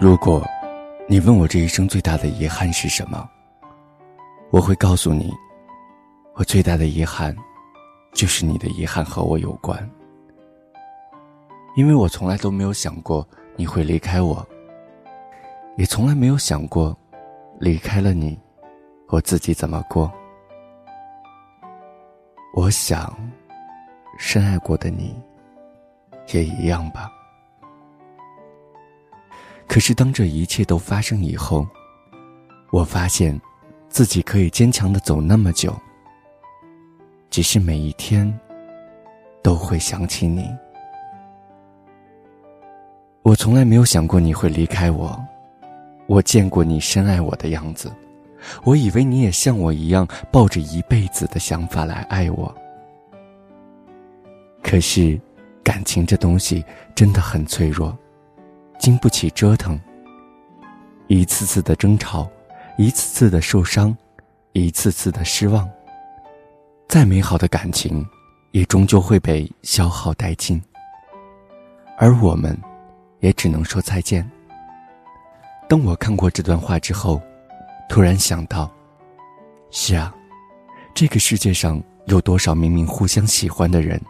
如果，你问我这一生最大的遗憾是什么，我会告诉你，我最大的遗憾，就是你的遗憾和我有关。因为我从来都没有想过你会离开我，也从来没有想过，离开了你，我自己怎么过。我想，深爱过的你，也一样吧。可是当这一切都发生以后，我发现，自己可以坚强的走那么久，只是每一天，都会想起你。我从来没有想过你会离开我，我见过你深爱我的样子，我以为你也像我一样抱着一辈子的想法来爱我。可是，感情这东西真的很脆弱，经不起折腾。一次次的争吵，一次次的受伤，一次次的失望。再美好的感情，也终究会被消耗殆尽。而我们。也只能说再见。当我看过这段话之后，突然想到：是啊，这个世界上有多少明明互相喜欢的人，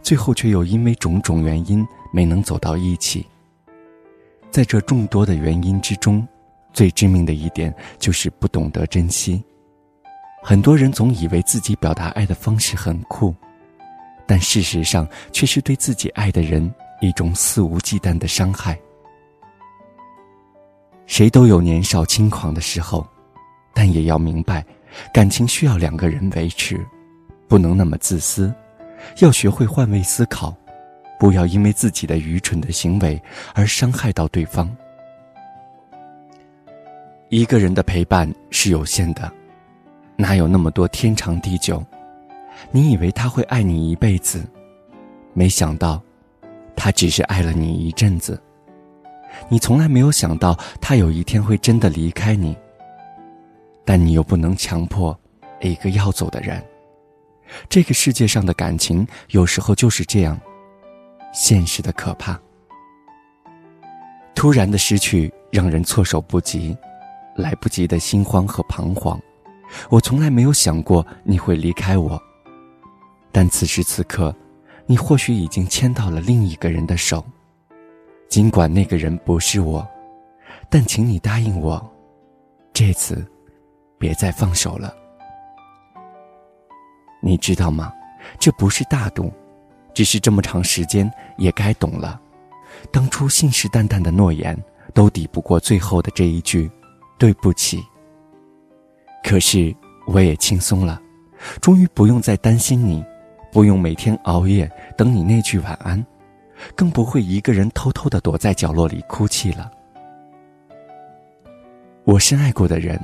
最后却又因为种种原因没能走到一起。在这众多的原因之中，最致命的一点就是不懂得珍惜。很多人总以为自己表达爱的方式很酷，但事实上却是对自己爱的人。一种肆无忌惮的伤害。谁都有年少轻狂的时候，但也要明白，感情需要两个人维持，不能那么自私，要学会换位思考，不要因为自己的愚蠢的行为而伤害到对方。一个人的陪伴是有限的，哪有那么多天长地久？你以为他会爱你一辈子，没想到。他只是爱了你一阵子，你从来没有想到他有一天会真的离开你。但你又不能强迫一个要走的人。这个世界上的感情有时候就是这样，现实的可怕。突然的失去让人措手不及，来不及的心慌和彷徨。我从来没有想过你会离开我，但此时此刻。你或许已经牵到了另一个人的手，尽管那个人不是我，但请你答应我，这次别再放手了。你知道吗？这不是大度，只是这么长时间也该懂了，当初信誓旦旦的诺言都抵不过最后的这一句“对不起”。可是我也轻松了，终于不用再担心你。不用每天熬夜等你那句晚安，更不会一个人偷偷的躲在角落里哭泣了。我深爱过的人，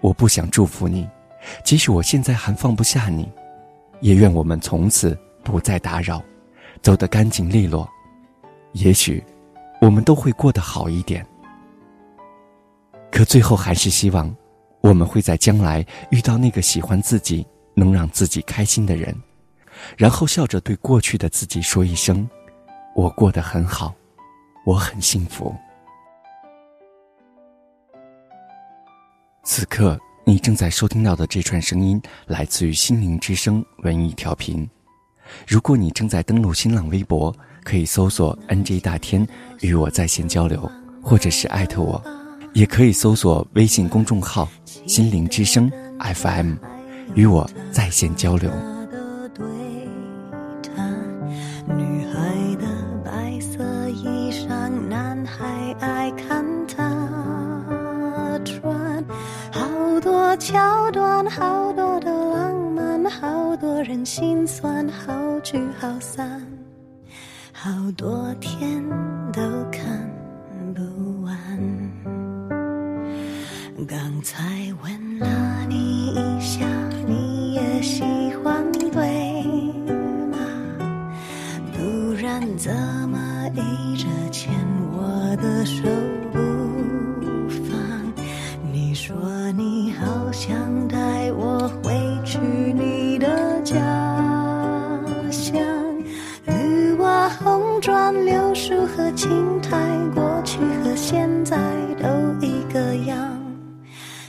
我不想祝福你，即使我现在还放不下你，也愿我们从此不再打扰，走得干净利落。也许，我们都会过得好一点。可最后还是希望，我们会在将来遇到那个喜欢自己、能让自己开心的人。然后笑着对过去的自己说一声：“我过得很好，我很幸福。”此刻你正在收听到的这串声音来自于心灵之声文艺调频。如果你正在登录新浪微博，可以搜索 “nj 大天”与我在线交流，或者是艾特我，也可以搜索微信公众号“心灵之声 FM”，与我在线交流。桥段，好多的浪漫，好多人心酸，好聚好散，好多天都看不完。刚才问了你一下，你也喜欢对吗？不然怎么一直牵我的手？如何轻抬过去和现在都一个样。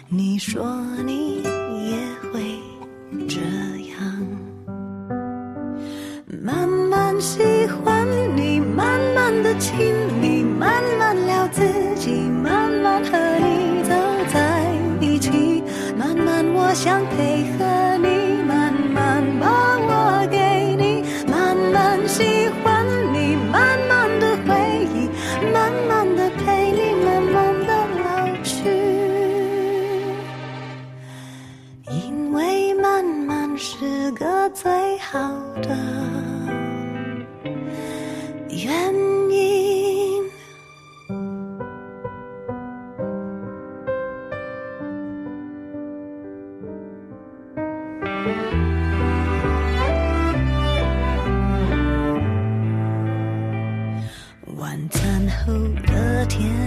你说你也会这样，慢慢喜欢你，慢慢的亲密，慢慢聊自己，慢慢和你走在一起，慢慢我想陪。原因。晚餐后的甜